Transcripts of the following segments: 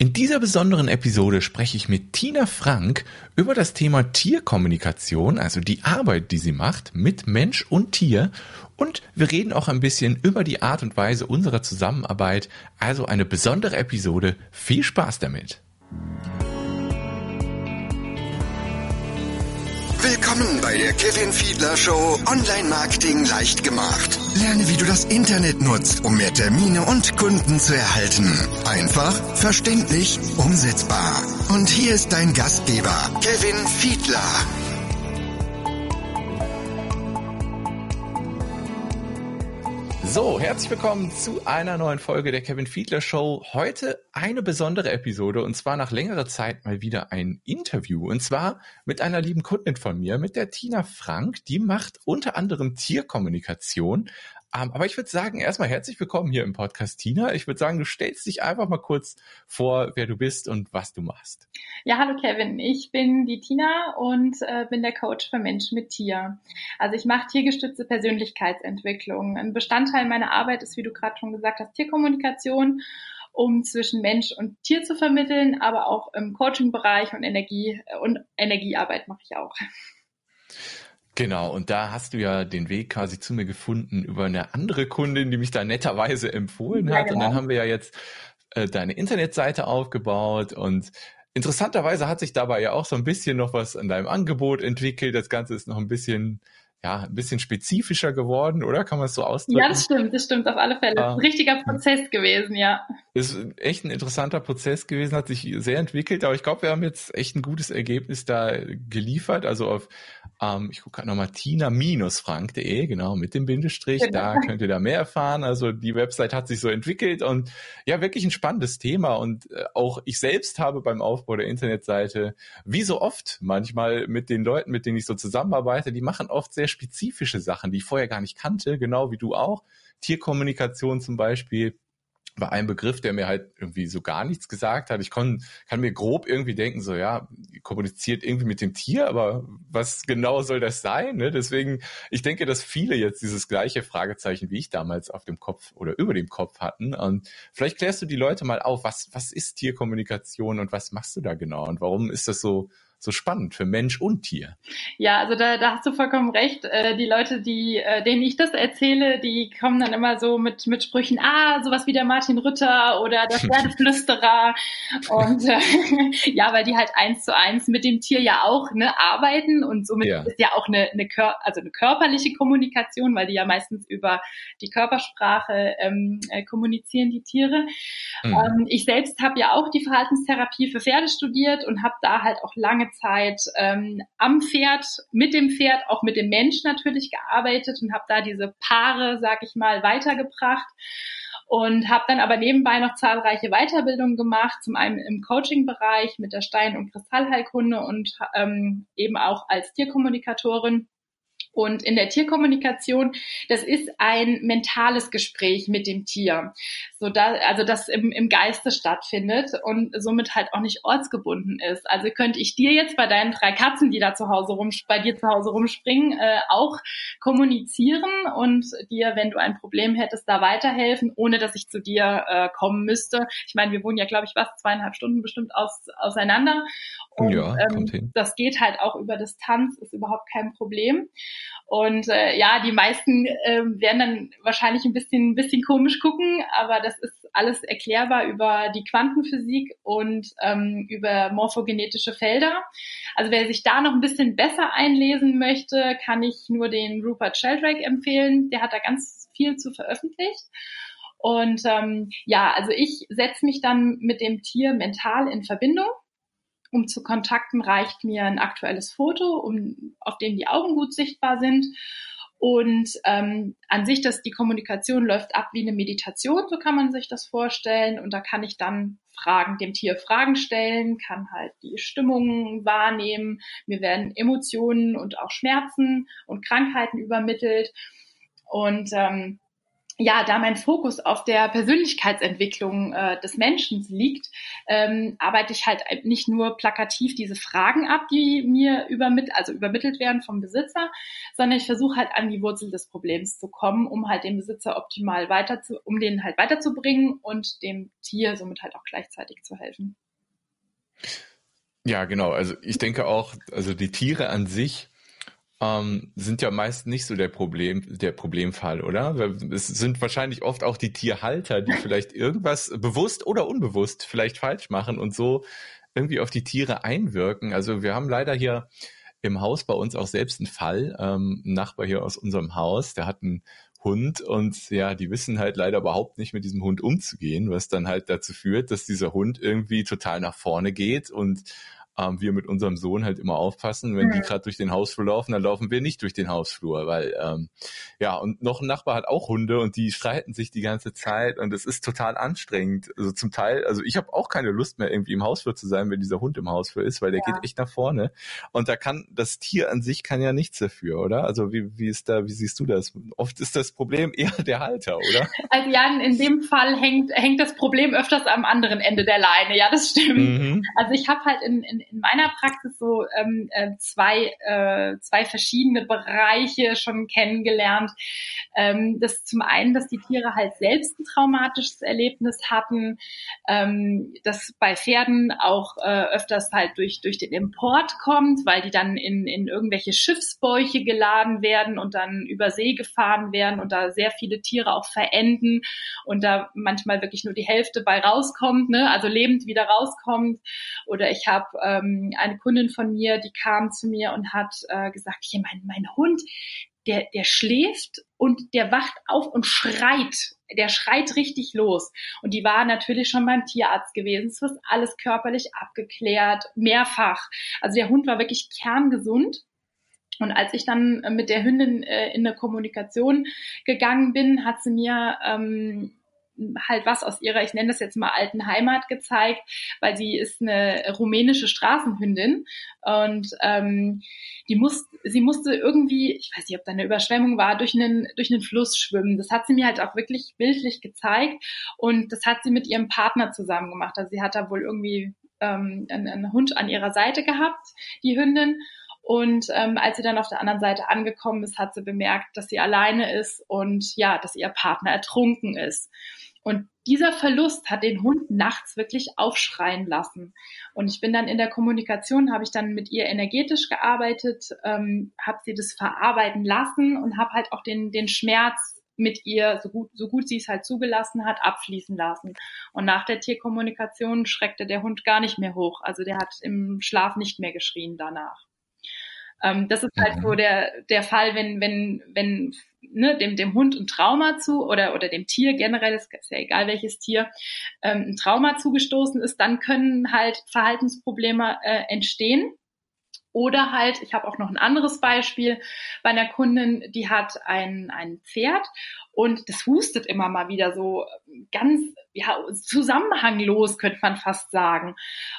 In dieser besonderen Episode spreche ich mit Tina Frank über das Thema Tierkommunikation, also die Arbeit, die sie macht mit Mensch und Tier. Und wir reden auch ein bisschen über die Art und Weise unserer Zusammenarbeit. Also eine besondere Episode. Viel Spaß damit. Willkommen bei der Kevin Fiedler Show Online Marketing leicht gemacht. Lerne, wie du das Internet nutzt, um mehr Termine und Kunden zu erhalten. Einfach, verständlich, umsetzbar. Und hier ist dein Gastgeber, Kevin Fiedler. So, herzlich willkommen zu einer neuen Folge der Kevin Fiedler Show. Heute eine besondere Episode und zwar nach längerer Zeit mal wieder ein Interview und zwar mit einer lieben Kundin von mir, mit der Tina Frank. Die macht unter anderem Tierkommunikation, ähm, aber ich würde sagen, erstmal herzlich willkommen hier im Podcast, Tina. Ich würde sagen, du stellst dich einfach mal kurz vor, wer du bist und was du machst. Ja, hallo Kevin. Ich bin die Tina und äh, bin der Coach für Menschen mit Tier. Also ich mache tiergestützte Persönlichkeitsentwicklung. Ein Bestandteil meiner Arbeit ist, wie du gerade schon gesagt hast, Tierkommunikation um zwischen Mensch und Tier zu vermitteln, aber auch im Coaching-Bereich und Energie und Energiearbeit mache ich auch. Genau, und da hast du ja den Weg quasi zu mir gefunden über eine andere Kundin, die mich da netterweise empfohlen hat. Ja, genau. Und dann genau. haben wir ja jetzt äh, deine Internetseite aufgebaut und interessanterweise hat sich dabei ja auch so ein bisschen noch was an deinem Angebot entwickelt. Das Ganze ist noch ein bisschen ja, ein bisschen spezifischer geworden, oder? Kann man es so ausdrücken? Ja, das stimmt, das stimmt, auf alle Fälle. Ah. Ein richtiger Prozess gewesen, ja. Ist echt ein interessanter Prozess gewesen, hat sich sehr entwickelt, aber ich glaube, wir haben jetzt echt ein gutes Ergebnis da geliefert. Also auf, ähm, ich gucke gerade nochmal, tina-frank.de, genau, mit dem Bindestrich, genau. da könnt ihr da mehr erfahren. Also die Website hat sich so entwickelt und ja, wirklich ein spannendes Thema. Und äh, auch ich selbst habe beim Aufbau der Internetseite, wie so oft manchmal mit den Leuten, mit denen ich so zusammenarbeite, die machen oft sehr spezifische Sachen, die ich vorher gar nicht kannte, genau wie du auch. Tierkommunikation zum Beispiel war ein Begriff, der mir halt irgendwie so gar nichts gesagt hat. Ich kon, kann mir grob irgendwie denken, so ja, kommuniziert irgendwie mit dem Tier, aber was genau soll das sein? Ne? Deswegen, ich denke, dass viele jetzt dieses gleiche Fragezeichen wie ich damals auf dem Kopf oder über dem Kopf hatten. Und vielleicht klärst du die Leute mal auf, was, was ist Tierkommunikation und was machst du da genau und warum ist das so so spannend für Mensch und Tier. Ja, also da, da hast du vollkommen recht. Äh, die Leute, die, äh, denen ich das erzähle, die kommen dann immer so mit, mit Sprüchen, ah, sowas wie der Martin Rütter oder der Pferdeflüsterer. und äh, ja, weil die halt eins zu eins mit dem Tier ja auch ne, arbeiten und somit ja. ist ja auch eine, eine, Kör also eine körperliche Kommunikation, weil die ja meistens über die Körpersprache ähm, äh, kommunizieren, die Tiere. Mhm. Ähm, ich selbst habe ja auch die Verhaltenstherapie für Pferde studiert und habe da halt auch lange Zeit ähm, am Pferd, mit dem Pferd, auch mit dem Mensch natürlich gearbeitet und habe da diese Paare, sag ich mal, weitergebracht und habe dann aber nebenbei noch zahlreiche Weiterbildungen gemacht, zum einen im Coaching-Bereich mit der Stein- und Kristallheilkunde und ähm, eben auch als Tierkommunikatorin und in der Tierkommunikation, das ist ein mentales Gespräch mit dem Tier, so da, also das im, im Geiste stattfindet und somit halt auch nicht ortsgebunden ist. Also könnte ich dir jetzt bei deinen drei Katzen, die da zu Hause rum, bei dir zu Hause rumspringen, äh, auch kommunizieren und dir, wenn du ein Problem hättest, da weiterhelfen, ohne dass ich zu dir äh, kommen müsste. Ich meine, wir wohnen ja, glaube ich, was zweieinhalb Stunden bestimmt aus, auseinander. Und, ja, ähm, das geht halt auch über Distanz, ist überhaupt kein Problem. Und äh, ja, die meisten äh, werden dann wahrscheinlich ein bisschen, ein bisschen komisch gucken, aber das ist alles erklärbar über die Quantenphysik und ähm, über morphogenetische Felder. Also wer sich da noch ein bisschen besser einlesen möchte, kann ich nur den Rupert Sheldrake empfehlen. Der hat da ganz viel zu veröffentlicht. Und ähm, ja, also ich setze mich dann mit dem Tier mental in Verbindung um zu kontakten, reicht mir ein aktuelles Foto, um, auf dem die Augen gut sichtbar sind. Und ähm, an sich, dass die Kommunikation läuft ab wie eine Meditation, so kann man sich das vorstellen. Und da kann ich dann Fragen, dem Tier Fragen stellen, kann halt die Stimmung wahrnehmen. Mir werden Emotionen und auch Schmerzen und Krankheiten übermittelt. Und ähm, ja, da mein Fokus auf der Persönlichkeitsentwicklung äh, des Menschen liegt, ähm, arbeite ich halt nicht nur plakativ diese Fragen ab, die mir übermittelt, also übermittelt werden vom Besitzer, sondern ich versuche halt an die Wurzel des Problems zu kommen, um halt den Besitzer optimal weiter zu, um den halt weiterzubringen und dem Tier somit halt auch gleichzeitig zu helfen. Ja, genau. Also ich denke auch, also die Tiere an sich ähm, sind ja meist nicht so der Problem, der Problemfall, oder? Es sind wahrscheinlich oft auch die Tierhalter, die vielleicht irgendwas bewusst oder unbewusst vielleicht falsch machen und so irgendwie auf die Tiere einwirken. Also wir haben leider hier im Haus bei uns auch selbst einen Fall, ähm, ein Nachbar hier aus unserem Haus, der hat einen Hund und ja, die wissen halt leider überhaupt nicht mit diesem Hund umzugehen, was dann halt dazu führt, dass dieser Hund irgendwie total nach vorne geht und ähm, wir mit unserem Sohn halt immer aufpassen. Wenn mhm. die gerade durch den Hausflur laufen, dann laufen wir nicht durch den Hausflur, weil ähm, ja, und noch ein Nachbar hat auch Hunde und die streiten sich die ganze Zeit und es ist total anstrengend. Also zum Teil, also ich habe auch keine Lust mehr irgendwie im Hausflur zu sein, wenn dieser Hund im Hausflur ist, weil der ja. geht echt nach vorne und da kann das Tier an sich kann ja nichts dafür, oder? Also wie, wie ist da, wie siehst du das? Oft ist das Problem eher der Halter, oder? Also ja, in dem Fall hängt, hängt das Problem öfters am anderen Ende der Leine. Ja, das stimmt. Mhm. Also ich habe halt in, in, in meiner Praxis so ähm, äh, zwei, äh, zwei verschiedene Bereiche schon kennengelernt. Ähm, das zum einen, dass die Tiere halt selbst ein traumatisches Erlebnis hatten, ähm, das bei Pferden auch äh, öfters halt durch, durch den Import kommt, weil die dann in, in irgendwelche Schiffsbäuche geladen werden und dann über See gefahren werden und da sehr viele Tiere auch verenden und da manchmal wirklich nur die Hälfte bei rauskommt, ne? also lebend wieder rauskommt. Oder ich habe ähm, eine Kundin von mir, die kam zu mir und hat äh, gesagt, hier mein, mein Hund, der, der schläft und der wacht auf und schreit. Der schreit richtig los. Und die war natürlich schon beim Tierarzt gewesen. Es wird alles körperlich abgeklärt, mehrfach. Also der Hund war wirklich kerngesund. Und als ich dann mit der Hündin äh, in eine Kommunikation gegangen bin, hat sie mir ähm, halt was aus ihrer, ich nenne das jetzt mal alten Heimat gezeigt, weil sie ist eine rumänische Straßenhündin und ähm, die muss, sie musste irgendwie, ich weiß nicht, ob da eine Überschwemmung war, durch einen, durch einen Fluss schwimmen. Das hat sie mir halt auch wirklich bildlich gezeigt und das hat sie mit ihrem Partner zusammen gemacht. Also sie hat da wohl irgendwie ähm, einen, einen Hund an ihrer Seite gehabt, die Hündin. Und ähm, als sie dann auf der anderen Seite angekommen ist, hat sie bemerkt, dass sie alleine ist und ja, dass ihr Partner ertrunken ist. Und dieser Verlust hat den Hund nachts wirklich aufschreien lassen. Und ich bin dann in der Kommunikation, habe ich dann mit ihr energetisch gearbeitet, ähm, habe sie das verarbeiten lassen und habe halt auch den, den Schmerz mit ihr, so gut, so gut sie es halt zugelassen hat, abfließen lassen. Und nach der Tierkommunikation schreckte der Hund gar nicht mehr hoch. Also der hat im Schlaf nicht mehr geschrien danach. Ähm, das ist halt so mhm. der, der Fall, wenn, wenn, wenn ne, dem, dem Hund ein Trauma zu oder, oder dem Tier generell, ist, ist ja egal welches Tier, ähm, ein Trauma zugestoßen ist, dann können halt Verhaltensprobleme äh, entstehen. Oder halt, ich habe auch noch ein anderes Beispiel bei einer Kundin, die hat ein, ein Pferd und das hustet immer mal wieder so ganz ja, zusammenhanglos, könnte man fast sagen.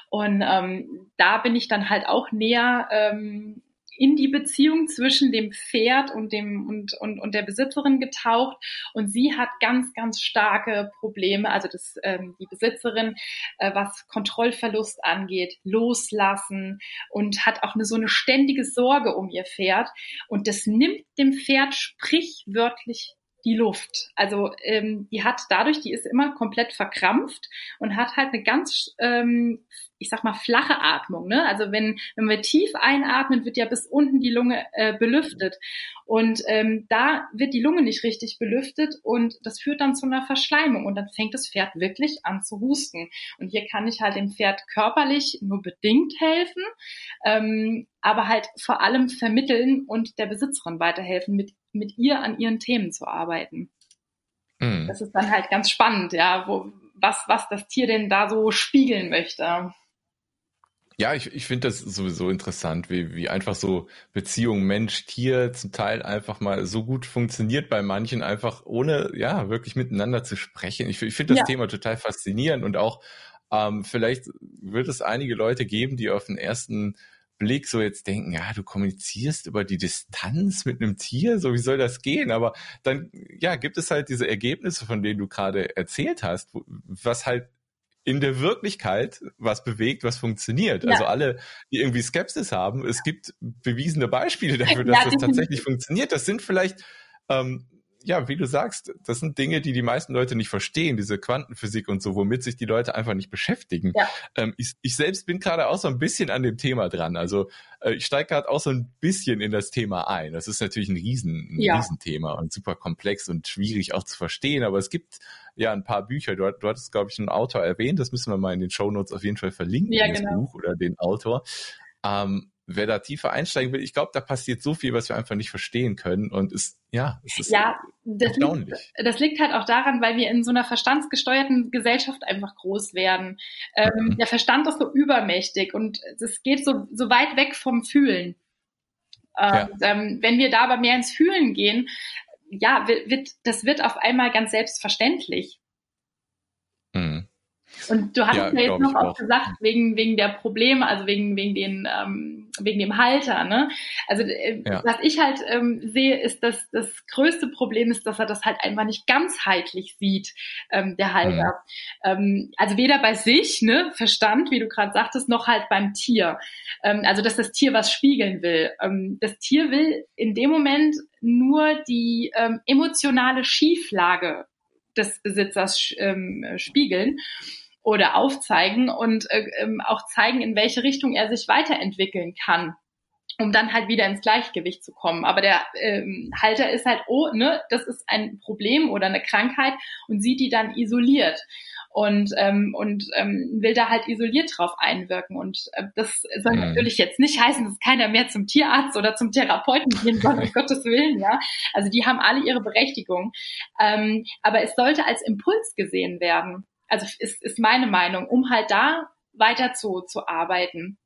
Und ähm, da bin ich dann halt auch näher ähm, in die Beziehung zwischen dem Pferd und dem und, und, und der Besitzerin getaucht. Und sie hat ganz, ganz starke Probleme, also das, ähm, die Besitzerin, äh, was Kontrollverlust angeht, loslassen und hat auch eine, so eine ständige Sorge um ihr Pferd. Und das nimmt dem Pferd sprichwörtlich die Luft. Also ähm, die hat dadurch, die ist immer komplett verkrampft und hat halt eine ganz, ähm, ich sag mal, flache Atmung. Ne? Also wenn, wenn wir tief einatmen, wird ja bis unten die Lunge äh, belüftet. Und ähm, da wird die Lunge nicht richtig belüftet und das führt dann zu einer Verschleimung und dann fängt das Pferd wirklich an zu husten. Und hier kann ich halt dem Pferd körperlich nur bedingt helfen, ähm, aber halt vor allem vermitteln und der Besitzerin weiterhelfen, mit mit ihr an ihren Themen zu arbeiten. Mhm. Das ist dann halt ganz spannend, ja, wo, was, was das Tier denn da so spiegeln möchte. Ja, ich, ich finde das sowieso interessant, wie, wie einfach so Beziehung Mensch-Tier zum Teil einfach mal so gut funktioniert bei manchen, einfach ohne, ja, wirklich miteinander zu sprechen. Ich, ich finde das ja. Thema total faszinierend und auch ähm, vielleicht wird es einige Leute geben, die auf den ersten Blick so jetzt denken, ja, du kommunizierst über die Distanz mit einem Tier, so wie soll das gehen? Aber dann, ja, gibt es halt diese Ergebnisse, von denen du gerade erzählt hast, was halt in der Wirklichkeit was bewegt, was funktioniert. Ja. Also alle, die irgendwie Skepsis haben, es gibt bewiesene Beispiele dafür, dass ja, das tatsächlich funktioniert. Das sind vielleicht ähm, ja, wie du sagst, das sind Dinge, die die meisten Leute nicht verstehen, diese Quantenphysik und so, womit sich die Leute einfach nicht beschäftigen. Ja. Ähm, ich, ich selbst bin gerade auch so ein bisschen an dem Thema dran. Also äh, ich steige gerade auch so ein bisschen in das Thema ein. Das ist natürlich ein, Riesen, ein ja. Riesenthema und super komplex und schwierig auch zu verstehen. Aber es gibt ja ein paar Bücher. Du, du hattest, glaube ich, einen Autor erwähnt. Das müssen wir mal in den Show Notes auf jeden Fall verlinken, ja, das genau. Buch oder den Autor. Ähm, wer da tiefer einsteigen will, ich glaube, da passiert so viel, was wir einfach nicht verstehen können. Und es, ja, es ist ja, das liegt, das liegt halt auch daran, weil wir in so einer verstandsgesteuerten Gesellschaft einfach groß werden. Ähm, mhm. Der Verstand ist so übermächtig und es geht so, so weit weg vom Fühlen. Ja. ähm, wenn wir da aber mehr ins Fühlen gehen, ja, wird, das wird auf einmal ganz selbstverständlich. Und du hast ja, ja jetzt noch auch gesagt, wegen, wegen der Probleme, also wegen, wegen, den, ähm, wegen dem Halter. Ne? Also äh, ja. was ich halt ähm, sehe, ist, dass das größte Problem ist, dass er das halt einfach nicht ganzheitlich sieht, ähm, der Halter. Mhm. Ähm, also weder bei sich, ne, Verstand, wie du gerade sagtest, noch halt beim Tier. Ähm, also dass das Tier was spiegeln will. Ähm, das Tier will in dem Moment nur die ähm, emotionale Schieflage des Besitzers ähm, spiegeln oder aufzeigen und äh, ähm, auch zeigen, in welche Richtung er sich weiterentwickeln kann um dann halt wieder ins Gleichgewicht zu kommen. Aber der ähm, Halter ist halt, oh, ne, das ist ein Problem oder eine Krankheit und sieht die dann isoliert und ähm, und ähm, will da halt isoliert drauf einwirken. Und äh, das soll mhm. natürlich jetzt nicht heißen, dass keiner mehr zum Tierarzt oder zum Therapeuten gehen soll, um Gottes Willen, ja. Also die haben alle ihre Berechtigung. Ähm, aber es sollte als Impuls gesehen werden also ist, ist meine Meinung, um halt da weiter zu, zu arbeiten.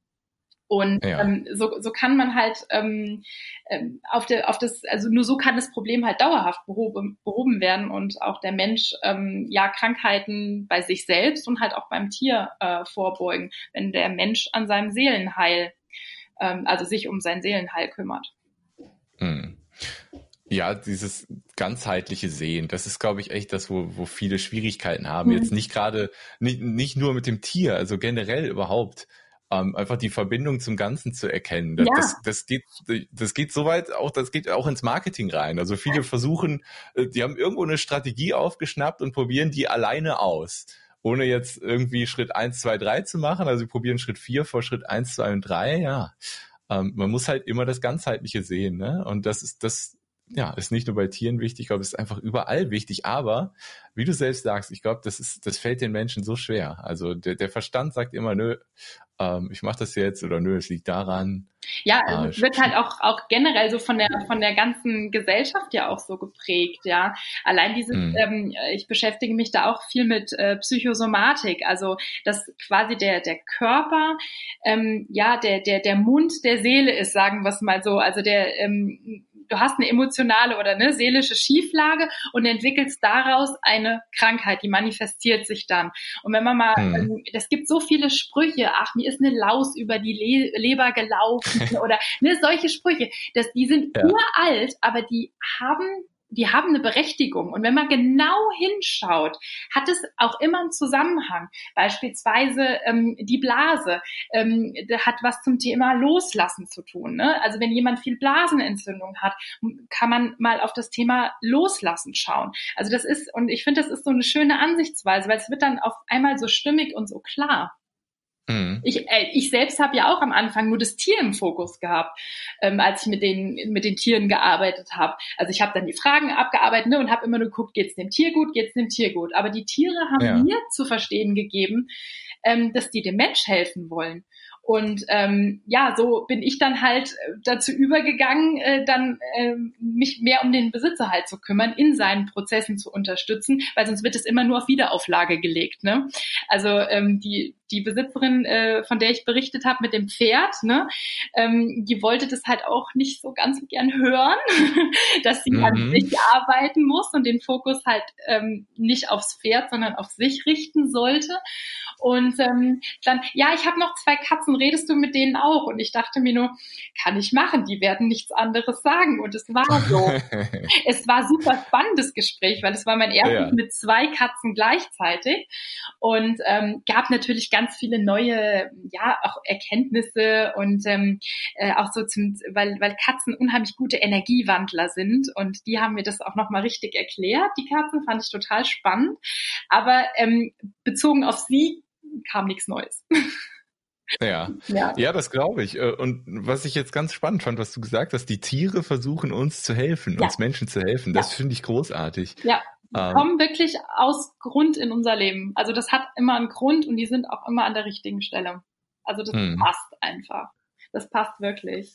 Und ja. ähm, so, so kann man halt ähm, ähm, auf, der, auf das, also nur so kann das Problem halt dauerhaft behoben, behoben werden und auch der Mensch ähm, ja Krankheiten bei sich selbst und halt auch beim Tier äh, vorbeugen, wenn der Mensch an seinem Seelenheil, ähm, also sich um sein Seelenheil kümmert. Mhm. Ja, dieses ganzheitliche Sehen, das ist, glaube ich, echt das, wo, wo viele Schwierigkeiten haben. Mhm. Jetzt nicht gerade, nicht, nicht nur mit dem Tier, also generell überhaupt. Ähm, einfach die Verbindung zum Ganzen zu erkennen. Das, ja. das, das, geht, das geht so weit auch, das geht auch ins Marketing rein. Also viele versuchen, äh, die haben irgendwo eine Strategie aufgeschnappt und probieren die alleine aus. Ohne jetzt irgendwie Schritt eins, zwei, drei zu machen. Also sie probieren Schritt vier vor Schritt eins, zwei und drei, ja. Ähm, man muss halt immer das Ganzheitliche sehen, ne? Und das ist, das ja, ist nicht nur bei Tieren wichtig, ich glaube, es ist einfach überall wichtig. Aber wie du selbst sagst, ich glaube, das ist, das fällt den Menschen so schwer. Also der, der Verstand sagt immer, nö, ähm, ich mache das jetzt oder nö, es liegt daran. Ja, es wird halt auch, auch generell so von der von der ganzen Gesellschaft ja auch so geprägt, ja. Allein dieses, mhm. ähm, ich beschäftige mich da auch viel mit äh, Psychosomatik, also dass quasi der der Körper ähm, ja der der der Mund der Seele ist, sagen wir es mal so. Also der ähm, du hast eine emotionale oder eine seelische Schieflage und entwickelst daraus eine Krankheit, die manifestiert sich dann. Und wenn man mal, mhm. das gibt so viele Sprüche, ach, mir ist eine Laus über die Le Leber gelaufen oder ne, solche Sprüche, dass die sind ja. uralt, aber die haben die haben eine Berechtigung. Und wenn man genau hinschaut, hat es auch immer einen Zusammenhang. Beispielsweise ähm, die Blase ähm, hat was zum Thema Loslassen zu tun. Ne? Also wenn jemand viel Blasenentzündung hat, kann man mal auf das Thema Loslassen schauen. Also das ist, und ich finde, das ist so eine schöne Ansichtsweise, weil es wird dann auf einmal so stimmig und so klar. Mhm. Ich, äh, ich selbst habe ja auch am Anfang nur das Tier im Fokus gehabt, ähm, als ich mit den, mit den Tieren gearbeitet habe. Also ich habe dann die Fragen abgearbeitet ne, und habe immer nur geguckt, geht's dem Tier gut, geht's dem Tier gut. Aber die Tiere haben ja. mir zu verstehen gegeben, ähm, dass die dem Mensch helfen wollen. Und ähm, ja, so bin ich dann halt äh, dazu übergegangen, äh, dann äh, mich mehr um den Besitzer halt zu kümmern, in seinen Prozessen zu unterstützen, weil sonst wird es immer nur auf Wiederauflage gelegt. Ne? Also ähm, die die Besitzerin, äh, von der ich berichtet habe mit dem Pferd, ne, ähm, die wollte das halt auch nicht so ganz gern hören, dass sie mhm. an sich arbeiten muss und den Fokus halt ähm, nicht aufs Pferd, sondern auf sich richten sollte. Und Und ähm, dann, ja, ich habe noch zwei Katzen, redest du mit denen auch? Und ich dachte mir nur, kann ich machen, die werden nichts anderes sagen. Und es war so. es war super spannendes Gespräch, weil es war mein erstes ja. mit zwei Katzen gleichzeitig und ähm, gab natürlich ganz viele neue, ja, auch Erkenntnisse und ähm, äh, auch so zum, weil, weil Katzen unheimlich gute Energiewandler sind und die haben mir das auch nochmal richtig erklärt. Die Katzen fand ich total spannend, aber ähm, bezogen auf sie kam nichts Neues. Ja. ja, ja, das glaube ich. Äh, und was ich jetzt ganz spannend fand, was du gesagt hast, die Tiere versuchen uns zu helfen, ja. uns Menschen zu helfen. Das ja. finde ich großartig. Ja, ähm, kommen wirklich aus Grund in unser Leben. Also das hat immer einen Grund und die sind auch immer an der richtigen Stelle. Also das hm. passt einfach. Das passt wirklich.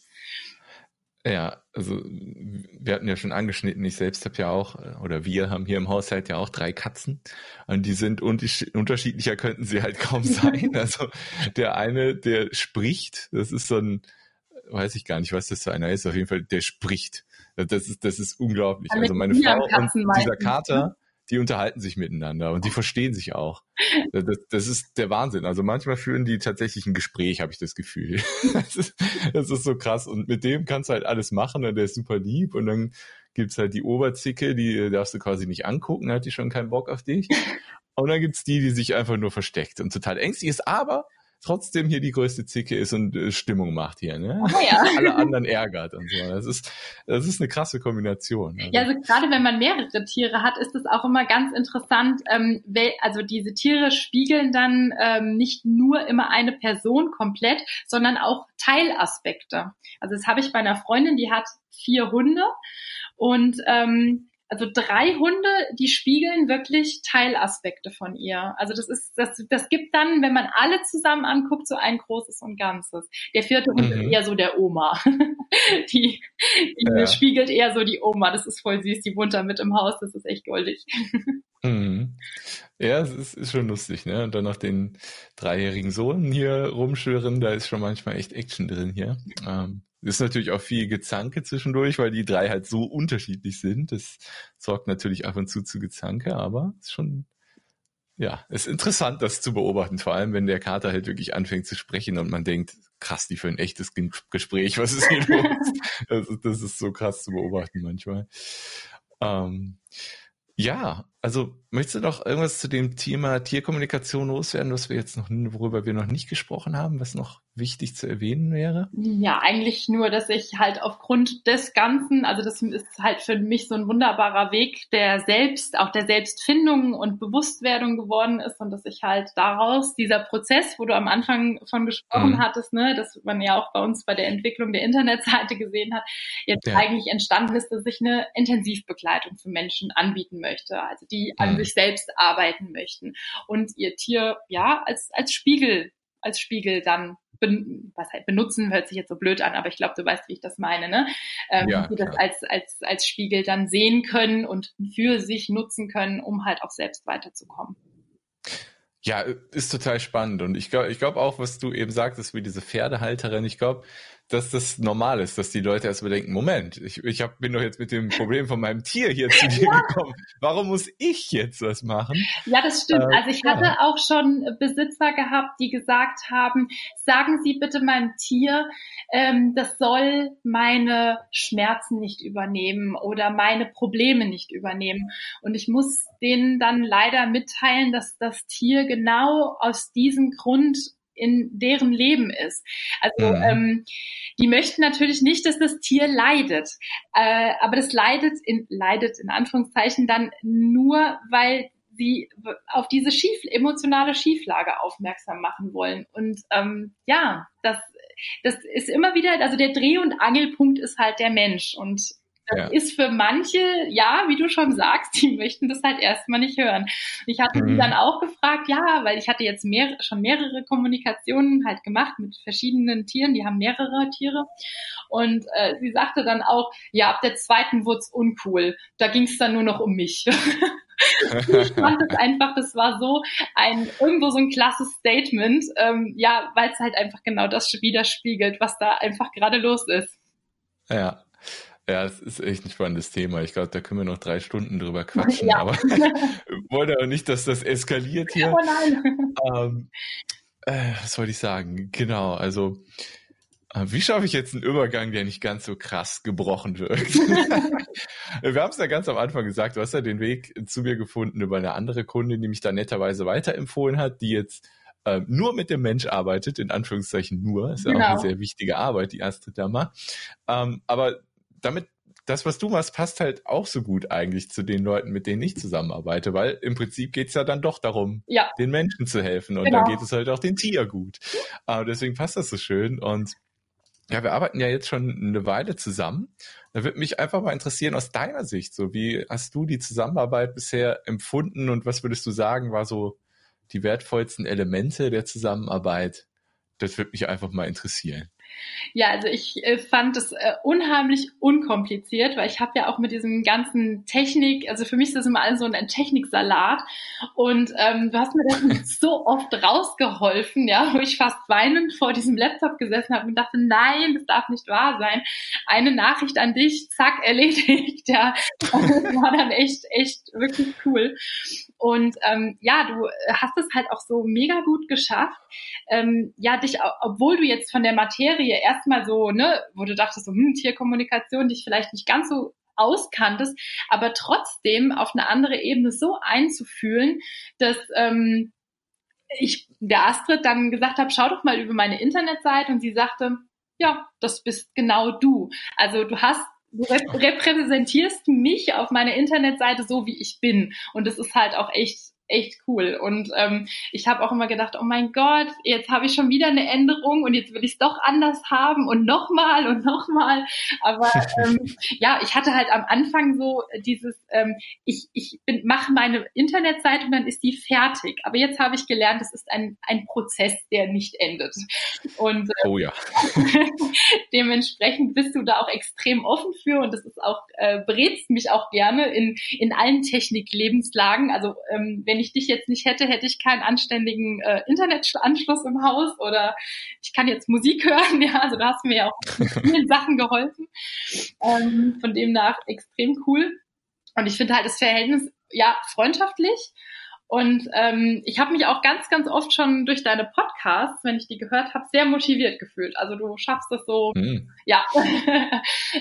Ja, also wir hatten ja schon angeschnitten, ich selbst habe ja auch, äh, oder wir haben hier im Haushalt ja auch drei Katzen und die sind unterschiedlicher könnten sie halt kaum sein. Also der eine, der spricht, das ist so ein, weiß ich gar nicht, was das für einer ist, auf jeden Fall, der spricht. Das ist, das ist unglaublich. Also meine Frau und dieser Kater, die unterhalten sich miteinander und die verstehen sich auch. Das, das, ist der Wahnsinn. Also manchmal führen die tatsächlich ein Gespräch, habe ich das Gefühl. Das ist, das ist so krass. Und mit dem kannst du halt alles machen und der ist super lieb. Und dann gibt's halt die Oberzicke, die darfst du quasi nicht angucken, da hat die schon keinen Bock auf dich. Und dann gibt's die, die sich einfach nur versteckt und total ängstlich ist, aber trotzdem hier die größte Zicke ist und äh, Stimmung macht hier, ne? Oh, ja. Alle anderen ärgert und so. Das ist, das ist eine krasse Kombination. Also. Ja, also gerade wenn man mehrere Tiere hat, ist es auch immer ganz interessant. Ähm, also diese Tiere spiegeln dann ähm, nicht nur immer eine Person komplett, sondern auch Teilaspekte. Also das habe ich bei einer Freundin, die hat vier Hunde und ähm, also drei Hunde, die spiegeln wirklich Teilaspekte von ihr. Also das ist, das, das gibt dann, wenn man alle zusammen anguckt, so ein großes und Ganzes. Der vierte Hund mhm. ist eher so der Oma. die die ja. spiegelt eher so die Oma. Das ist voll süß. Die wohnt da mit im Haus. Das ist echt goldig. Mhm. Ja, es ist, ist schon lustig, ne? Und dann noch den dreijährigen Sohn hier rumschwirren, da ist schon manchmal echt Action drin hier. Ähm, ist natürlich auch viel Gezanke zwischendurch, weil die drei halt so unterschiedlich sind. Das sorgt natürlich ab und zu zu Gezanke, aber ist schon, ja, ist interessant, das zu beobachten. Vor allem, wenn der Kater halt wirklich anfängt zu sprechen und man denkt, krass, die für ein echtes Gespräch, was ist hier los? Das ist, das ist so krass zu beobachten manchmal. Ähm, ja, also möchtest du noch irgendwas zu dem Thema Tierkommunikation loswerden, was wir jetzt noch, worüber wir noch nicht gesprochen haben, was noch wichtig zu erwähnen wäre? Ja, eigentlich nur, dass ich halt aufgrund des Ganzen, also das ist halt für mich so ein wunderbarer Weg der Selbst, auch der Selbstfindung und Bewusstwerdung geworden ist und dass ich halt daraus dieser Prozess, wo du am Anfang von gesprochen mhm. hattest, ne, dass man ja auch bei uns bei der Entwicklung der Internetseite gesehen hat, jetzt ja. eigentlich entstanden ist, dass ich eine Intensivbegleitung für Menschen anbieten möchte, also die an mhm. sich selbst arbeiten möchten und ihr Tier ja als als Spiegel als Spiegel dann was halt benutzen, hört sich jetzt so blöd an, aber ich glaube, du weißt, wie ich das meine, ne? Ähm, ja, die das als, als, als Spiegel dann sehen können und für sich nutzen können, um halt auch selbst weiterzukommen. Ja, ist total spannend. Und ich glaube ich glaube auch, was du eben sagtest, wie diese Pferdehalterin, ich glaube, dass das normal ist, dass die Leute erstmal denken, Moment, ich, ich hab, bin doch jetzt mit dem Problem von meinem Tier hier zu dir ja. gekommen. Warum muss ich jetzt was machen? Ja, das stimmt. Äh, also ich hatte ja. auch schon Besitzer gehabt, die gesagt haben, sagen Sie bitte meinem Tier, ähm, das soll meine Schmerzen nicht übernehmen oder meine Probleme nicht übernehmen. Und ich muss denen dann leider mitteilen, dass das Tier genau aus diesem Grund in deren Leben ist. Also mhm. ähm, die möchten natürlich nicht, dass das Tier leidet, äh, aber das leidet in leidet in Anführungszeichen dann nur, weil sie auf diese schief, emotionale Schieflage aufmerksam machen wollen. Und ähm, ja, das, das ist immer wieder, also der Dreh- und Angelpunkt ist halt der Mensch. Und das ja. ist für manche, ja, wie du schon sagst, die möchten das halt erstmal nicht hören. Ich hatte mhm. sie dann auch gefragt, ja, weil ich hatte jetzt mehr, schon mehrere Kommunikationen halt gemacht mit verschiedenen Tieren, die haben mehrere Tiere. Und äh, sie sagte dann auch, ja, ab der zweiten wurde es uncool. Da ging es dann nur noch um mich. ich fand es einfach, das war so ein, irgendwo so ein klasses Statement, ähm, ja, weil es halt einfach genau das widerspiegelt, was da einfach gerade los ist. Ja, Ja, es ist echt ein spannendes Thema. Ich glaube, da können wir noch drei Stunden drüber quatschen, ja. aber wollte auch nicht, dass das eskaliert hier. Oh nein. Ähm, äh, was wollte ich sagen? Genau, also äh, wie schaffe ich jetzt einen Übergang, der nicht ganz so krass gebrochen wirkt? wir haben es ja ganz am Anfang gesagt, du hast ja den Weg zu mir gefunden über eine andere Kundin, die mich da netterweise weiterempfohlen hat, die jetzt äh, nur mit dem Mensch arbeitet, in Anführungszeichen nur, ist ja genau. auch eine genau. sehr wichtige Arbeit, die Astrid da macht. Ähm, aber damit das, was du machst, passt halt auch so gut eigentlich zu den Leuten, mit denen ich zusammenarbeite, weil im Prinzip geht es ja dann doch darum, ja. den Menschen zu helfen und genau. dann geht es halt auch den Tier gut. Aber deswegen passt das so schön und ja, wir arbeiten ja jetzt schon eine Weile zusammen. Da würde mich einfach mal interessieren aus deiner Sicht, so wie hast du die Zusammenarbeit bisher empfunden und was würdest du sagen, war so die wertvollsten Elemente der Zusammenarbeit? Das würde mich einfach mal interessieren. Ja, also ich äh, fand es äh, unheimlich unkompliziert, weil ich habe ja auch mit diesem ganzen Technik, also für mich ist das immer alles so ein Techniksalat und ähm, du hast mir das so oft rausgeholfen, ja, wo ich fast weinend vor diesem Laptop gesessen habe und dachte, nein, das darf nicht wahr sein. Eine Nachricht an dich, zack, erledigt, ja. das war dann echt, echt wirklich cool. Und ähm, ja, du hast es halt auch so mega gut geschafft, ähm, ja, dich, obwohl du jetzt von der Materie erstmal so, ne, wo du dachtest, so, hm, Tierkommunikation, dich vielleicht nicht ganz so auskanntest, aber trotzdem auf eine andere Ebene so einzufühlen, dass ähm, ich der Astrid dann gesagt habe, schau doch mal über meine Internetseite und sie sagte, ja, das bist genau du. Also du hast du repräsentierst mich auf meiner Internetseite so, wie ich bin. Und das ist halt auch echt echt cool. Und ähm, ich habe auch immer gedacht, oh mein Gott, jetzt habe ich schon wieder eine Änderung und jetzt will ich es doch anders haben und nochmal und nochmal. Aber ähm, ja, ich hatte halt am Anfang so dieses, ähm, ich, ich mache meine Internetseite und dann ist die fertig. Aber jetzt habe ich gelernt, es ist ein, ein Prozess, der nicht endet. Und äh, oh ja. dementsprechend bist du da auch extrem offen für und das ist auch, äh, berätst mich auch gerne in, in allen Techniklebenslagen. Also ähm, wenn ich dich jetzt nicht hätte, hätte ich keinen anständigen äh, Internetanschluss im Haus oder ich kann jetzt Musik hören. Ja, also da hast du mir ja auch mit vielen Sachen geholfen. Ähm, von dem nach extrem cool. Und ich finde halt das Verhältnis ja freundschaftlich und ähm, ich habe mich auch ganz, ganz oft schon durch deine Podcasts, wenn ich die gehört habe, sehr motiviert gefühlt. Also du schaffst es so, mhm. ja,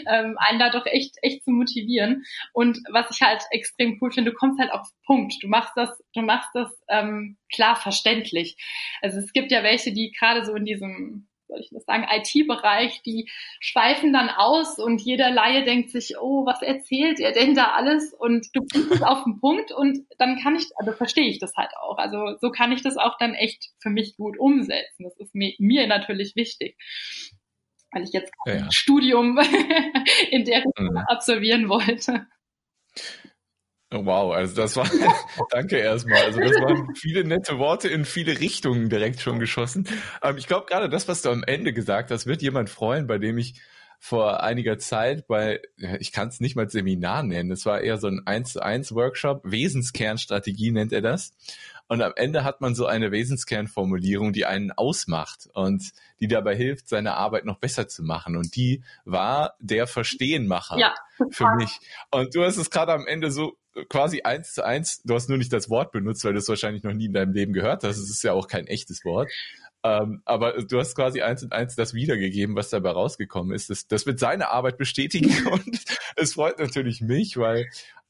ähm, einen da doch echt, echt zu motivieren. Und was ich halt extrem cool finde, du kommst halt auf Punkt. Du machst das, du machst das ähm, klar verständlich. Also es gibt ja welche, die gerade so in diesem soll ich das sagen, IT-Bereich, die schweifen dann aus und jeder Laie denkt sich, oh, was erzählt ihr denn da alles? Und du bringst es auf den Punkt und dann kann ich, also verstehe ich das halt auch. Also so kann ich das auch dann echt für mich gut umsetzen. Das ist mir, mir natürlich wichtig weil ich jetzt ja, ja. Studium in der Richtung mhm. absolvieren wollte. Oh, wow, also das war, danke erstmal. Also das waren viele nette Worte in viele Richtungen direkt schon geschossen. Ähm, ich glaube gerade das, was du am Ende gesagt hast, wird jemand freuen, bei dem ich vor einiger Zeit bei, ich kann es nicht mal Seminar nennen, es war eher so ein 1 zu 1 Workshop, Wesenskernstrategie nennt er das. Und am Ende hat man so eine Wesenskernformulierung, die einen ausmacht und die dabei hilft, seine Arbeit noch besser zu machen. Und die war der Verstehenmacher ja, für mich. Und du hast es gerade am Ende so quasi eins zu eins, du hast nur nicht das Wort benutzt, weil du es wahrscheinlich noch nie in deinem Leben gehört hast. Es ist ja auch kein echtes Wort. Ähm, aber du hast quasi eins und eins das wiedergegeben, was dabei rausgekommen ist. Das, das wird seine Arbeit bestätigen und es freut natürlich mich, weil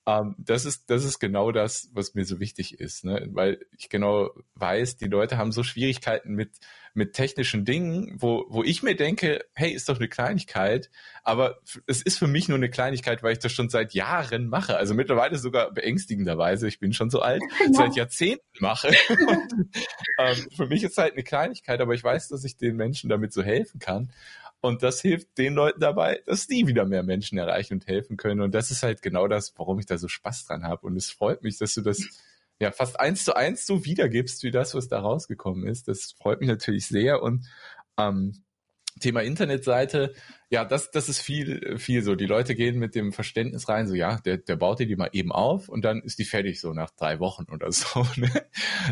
ähm, das ist das ist genau das, was mir so wichtig ist, ne? weil ich genau weiß, die Leute haben so Schwierigkeiten mit mit technischen Dingen, wo, wo ich mir denke, hey, ist doch eine Kleinigkeit, aber es ist für mich nur eine Kleinigkeit, weil ich das schon seit Jahren mache. Also mittlerweile sogar beängstigenderweise, ich bin schon so alt, ja. seit Jahrzehnten mache. Und, ähm, für mich ist es halt eine Kleinigkeit, aber ich weiß, dass ich den Menschen damit so helfen kann. Und das hilft den Leuten dabei, dass die wieder mehr Menschen erreichen und helfen können. Und das ist halt genau das, warum ich da so Spaß dran habe. Und es freut mich, dass du das ja fast eins zu eins so wiedergibst, wie das, was da rausgekommen ist. Das freut mich natürlich sehr und ähm, Thema Internetseite, ja, das, das ist viel, viel so. Die Leute gehen mit dem Verständnis rein, so ja, der, der baut dir die mal eben auf und dann ist die fertig so nach drei Wochen oder so. Ne?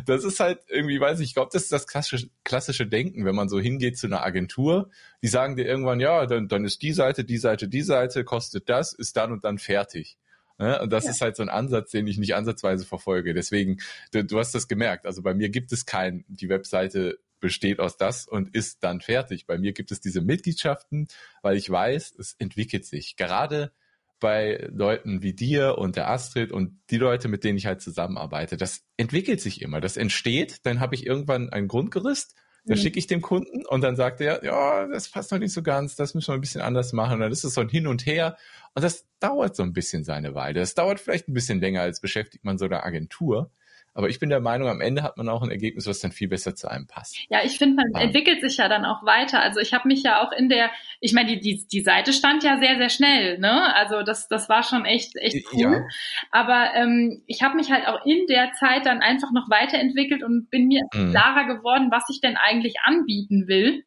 Das ist halt irgendwie, weiß ich, ich glaube, das ist das klassische, klassische Denken, wenn man so hingeht zu einer Agentur, die sagen dir irgendwann, ja, dann, dann ist die Seite, die Seite, die Seite, kostet das, ist dann und dann fertig. Ne? Und das ja. ist halt so ein Ansatz, den ich nicht ansatzweise verfolge. Deswegen, du, du hast das gemerkt. Also bei mir gibt es kein, die Webseite besteht aus das und ist dann fertig. Bei mir gibt es diese Mitgliedschaften, weil ich weiß, es entwickelt sich. Gerade bei Leuten wie dir und der Astrid und die Leute, mit denen ich halt zusammenarbeite, das entwickelt sich immer. Das entsteht, dann habe ich irgendwann ein Grundgerüst, das mhm. schicke ich dem Kunden und dann sagt er, ja, das passt noch nicht so ganz, das müssen wir ein bisschen anders machen. Und dann ist es so ein Hin und Her und das dauert so ein bisschen seine Weile. Das dauert vielleicht ein bisschen länger, als beschäftigt man so eine Agentur. Aber ich bin der Meinung, am Ende hat man auch ein Ergebnis, was dann viel besser zu einem passt. Ja, ich finde, man ah. entwickelt sich ja dann auch weiter. Also ich habe mich ja auch in der, ich meine, die, die, die Seite stand ja sehr, sehr schnell, ne? Also das, das war schon echt, echt cool. Ja. Aber ähm, ich habe mich halt auch in der Zeit dann einfach noch weiterentwickelt und bin mir mhm. klarer geworden, was ich denn eigentlich anbieten will.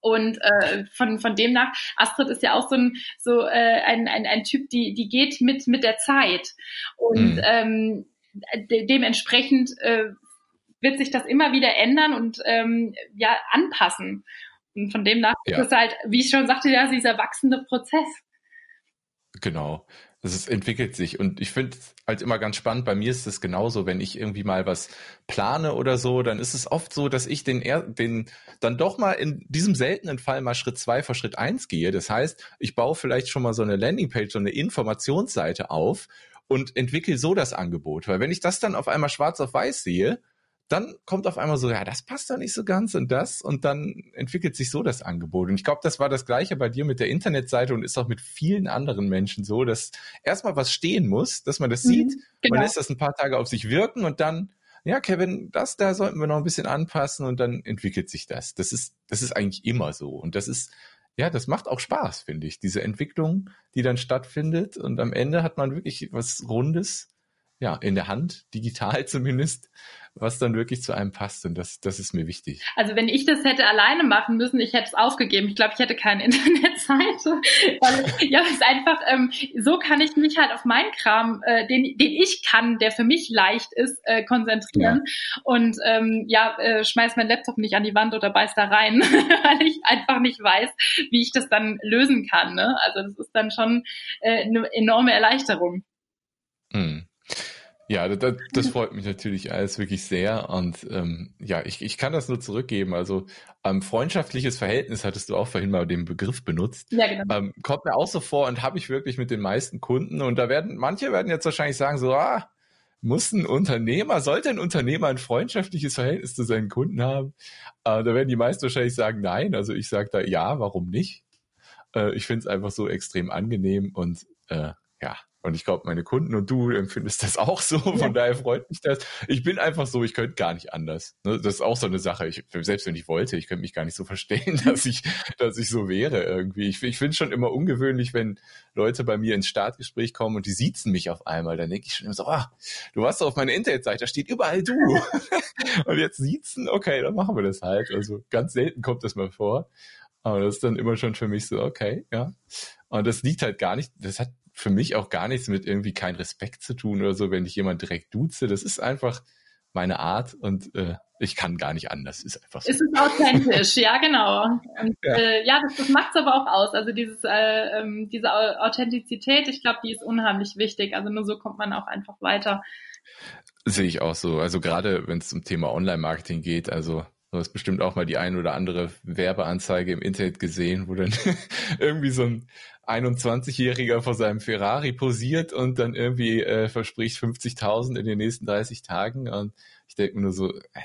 Und äh, von, von dem nach, Astrid ist ja auch so ein, so, äh, ein, ein, ein Typ, die, die geht mit, mit der Zeit. Und mhm. ähm, de dementsprechend äh, wird sich das immer wieder ändern und ähm, ja anpassen. Und von dem nach ja. ist es halt, wie ich schon sagte, ja, dieser wachsende Prozess. Genau. Es entwickelt sich und ich finde es halt immer ganz spannend. Bei mir ist es genauso, wenn ich irgendwie mal was plane oder so, dann ist es oft so, dass ich den, den dann doch mal in diesem seltenen Fall mal Schritt zwei vor Schritt eins gehe. Das heißt, ich baue vielleicht schon mal so eine Landingpage, so eine Informationsseite auf und entwickle so das Angebot. Weil wenn ich das dann auf einmal schwarz auf weiß sehe, dann kommt auf einmal so, ja, das passt doch nicht so ganz und das und dann entwickelt sich so das Angebot. Und ich glaube, das war das gleiche bei dir mit der Internetseite und ist auch mit vielen anderen Menschen so, dass erstmal was stehen muss, dass man das mhm, sieht, genau. man lässt das ein paar Tage auf sich wirken und dann, ja, Kevin, das da sollten wir noch ein bisschen anpassen und dann entwickelt sich das. Das ist, das ist eigentlich immer so. Und das ist ja, das macht auch Spaß, finde ich, diese Entwicklung, die dann stattfindet. Und am Ende hat man wirklich was Rundes, ja, in der Hand, digital zumindest, was dann wirklich zu einem passt. Und das, das ist mir wichtig. Also wenn ich das hätte alleine machen müssen, ich hätte es aufgegeben. Ich glaube, ich hätte keine Internetseite. Weil, ja, es ist einfach, ähm, so kann ich mich halt auf meinen Kram, äh, den, den ich kann, der für mich leicht ist, äh, konzentrieren. Ja. Und ähm, ja, äh, schmeiß meinen Laptop nicht an die Wand oder beiß da rein, weil ich einfach nicht weiß, wie ich das dann lösen kann. Ne? Also das ist dann schon äh, eine enorme Erleichterung. Hm. Ja, das, das freut mich natürlich alles wirklich sehr. Und ähm, ja, ich, ich kann das nur zurückgeben. Also ähm, freundschaftliches Verhältnis hattest du auch vorhin mal den Begriff benutzt. Ja, genau. Ähm, kommt mir auch so vor und habe ich wirklich mit den meisten Kunden. Und da werden, manche werden jetzt wahrscheinlich sagen, so, ah, muss ein Unternehmer, sollte ein Unternehmer ein freundschaftliches Verhältnis zu seinen Kunden haben? Äh, da werden die meisten wahrscheinlich sagen, nein. Also ich sage da ja, warum nicht? Äh, ich finde es einfach so extrem angenehm und äh, ja, und ich glaube, meine Kunden und du empfindest das auch so. Von ja. daher freut mich das. Ich bin einfach so, ich könnte gar nicht anders. Ne? Das ist auch so eine Sache. Ich, selbst wenn ich wollte, ich könnte mich gar nicht so verstehen, dass ich, dass ich so wäre irgendwie. Ich, ich finde es schon immer ungewöhnlich, wenn Leute bei mir ins Startgespräch kommen und die siezen mich auf einmal. Dann denke ich schon immer so, ah, du warst doch auf meiner Internetseite, da steht überall du. und jetzt siezen, okay, dann machen wir das halt. Also ganz selten kommt das mal vor. Aber das ist dann immer schon für mich so, okay, ja. Und das liegt halt gar nicht, das hat für mich auch gar nichts mit irgendwie kein Respekt zu tun oder so, wenn ich jemand direkt duze. Das ist einfach meine Art und äh, ich kann gar nicht anders. Ist einfach so. Es ist authentisch, ja genau. Und, ja, äh, ja das, das macht es aber auch aus. Also dieses, äh, ähm, diese Authentizität, ich glaube, die ist unheimlich wichtig. Also nur so kommt man auch einfach weiter. Sehe ich auch so. Also gerade wenn es um Thema Online-Marketing geht, also Du hast bestimmt auch mal die ein oder andere Werbeanzeige im Internet gesehen, wo dann irgendwie so ein 21-Jähriger vor seinem Ferrari posiert und dann irgendwie äh, verspricht 50.000 in den nächsten 30 Tagen. Und ich denke mir nur so, äh,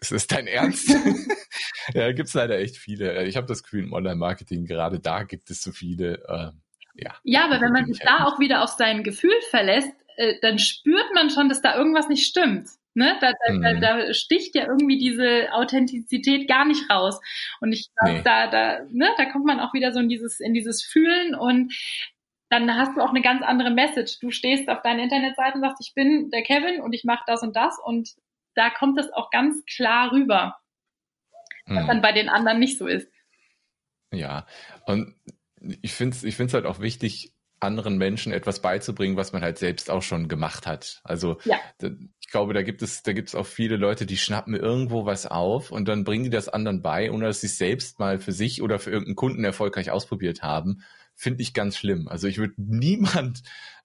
ist das dein Ernst? ja, gibt's leider echt viele. Ich habe das Gefühl, im Online-Marketing, gerade da gibt es so viele. Äh, ja, ja, aber wenn man sich da auch wieder auf sein Gefühl verlässt, äh, dann spürt man schon, dass da irgendwas nicht stimmt. Ne? Da, da, mhm. da, sticht ja irgendwie diese Authentizität gar nicht raus. Und ich glaube, nee. da, da, ne, da kommt man auch wieder so in dieses, in dieses Fühlen und dann hast du auch eine ganz andere Message. Du stehst auf deinen Internetseiten und sagst, ich bin der Kevin und ich mache das und das und da kommt das auch ganz klar rüber, was mhm. dann bei den anderen nicht so ist. Ja, und ich finde es ich find's halt auch wichtig, anderen Menschen etwas beizubringen, was man halt selbst auch schon gemacht hat. Also ja. ich glaube, da gibt es, da gibt es auch viele Leute, die schnappen irgendwo was auf und dann bringen die das anderen bei, ohne dass sie es selbst mal für sich oder für irgendeinen Kunden erfolgreich ausprobiert haben. Finde ich ganz schlimm. Also ich würde niemand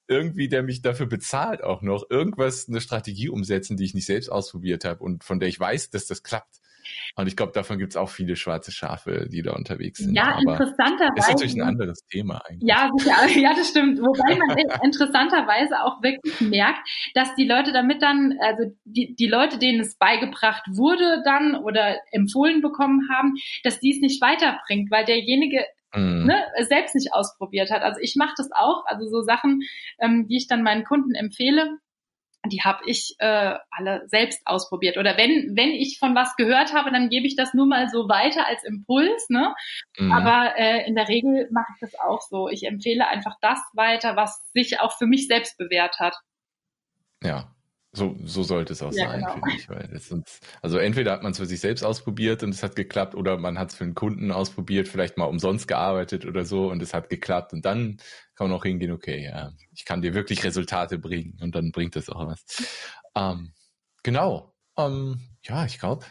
irgendwie, der mich dafür bezahlt, auch noch irgendwas, eine Strategie umsetzen, die ich nicht selbst ausprobiert habe und von der ich weiß, dass das klappt. Und ich glaube, davon gibt es auch viele schwarze Schafe, die da unterwegs sind. Ja, interessanterweise. Ist natürlich ein anderes Thema eigentlich. Ja, sicher, ja, das stimmt. Wobei man interessanterweise auch wirklich merkt, dass die Leute damit dann, also die, die Leute, denen es beigebracht wurde dann oder empfohlen bekommen haben, dass dies nicht weiterbringt, weil derjenige mhm. ne, selbst nicht ausprobiert hat. Also ich mache das auch, also so Sachen, ähm, die ich dann meinen Kunden empfehle, die habe ich äh, alle selbst ausprobiert. Oder wenn, wenn ich von was gehört habe, dann gebe ich das nur mal so weiter als Impuls. Ne? Mhm. Aber äh, in der Regel mache ich das auch so. Ich empfehle einfach das weiter, was sich auch für mich selbst bewährt hat. Ja, so, so sollte es auch ja, sein, genau. finde ich. Weil das sind, also entweder hat man es für sich selbst ausprobiert und es hat geklappt, oder man hat es für einen Kunden ausprobiert, vielleicht mal umsonst gearbeitet oder so und es hat geklappt und dann kann man auch hingehen, okay, ja, ich kann dir wirklich Resultate bringen und dann bringt das auch was. Ähm, genau. Ähm, ja, ich glaube,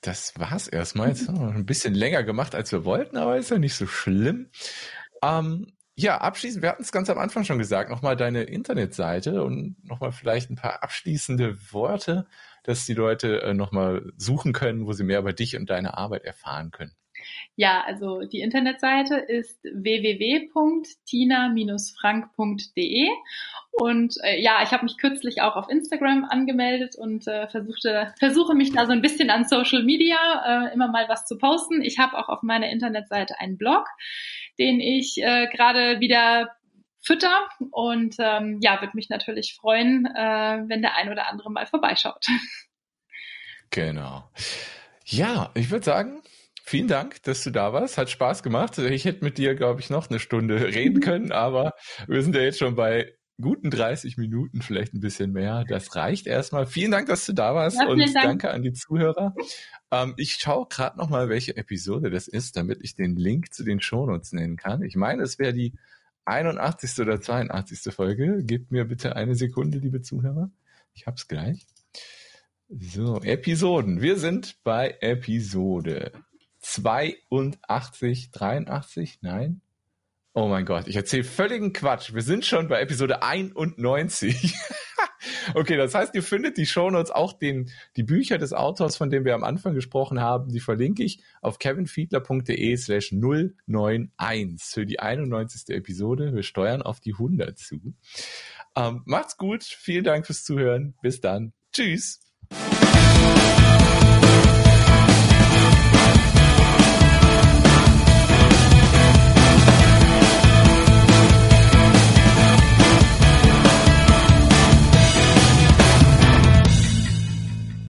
das war's erstmal. Jetzt haben wir ein bisschen länger gemacht, als wir wollten, aber ist ja nicht so schlimm. Ähm, ja, abschließend, wir hatten es ganz am Anfang schon gesagt, nochmal deine Internetseite und nochmal vielleicht ein paar abschließende Worte, dass die Leute äh, nochmal suchen können, wo sie mehr über dich und deine Arbeit erfahren können. Ja, also die Internetseite ist www.tina-frank.de und äh, ja, ich habe mich kürzlich auch auf Instagram angemeldet und äh, versuchte, versuche mich da so ein bisschen an Social Media äh, immer mal was zu posten. Ich habe auch auf meiner Internetseite einen Blog, den ich äh, gerade wieder fütter und ähm, ja, würde mich natürlich freuen, äh, wenn der ein oder andere mal vorbeischaut. Genau. Ja, ich würde sagen, vielen Dank, dass du da warst. Hat Spaß gemacht. Ich hätte mit dir, glaube ich, noch eine Stunde reden können, aber wir sind ja jetzt schon bei guten 30 Minuten, vielleicht ein bisschen mehr. Das reicht erstmal. Vielen Dank, dass du da warst ja, und Dank. danke an die Zuhörer. Ähm, ich schaue gerade noch mal, welche Episode das ist, damit ich den Link zu den Shownotes nennen kann. Ich meine, es wäre die 81. oder 82. Folge. Gebt mir bitte eine Sekunde, liebe Zuhörer. Ich hab's gleich. So, Episoden. Wir sind bei Episode 82, 83, nein? Oh mein Gott, ich erzähle völligen Quatsch. Wir sind schon bei Episode 91. Okay, das heißt, ihr findet die Shownotes auch den, die Bücher des Autors, von dem wir am Anfang gesprochen haben, die verlinke ich auf kevinfiedler.de slash 091 für die 91. Episode. Wir steuern auf die 100 zu. Ähm, macht's gut. Vielen Dank fürs Zuhören. Bis dann. Tschüss.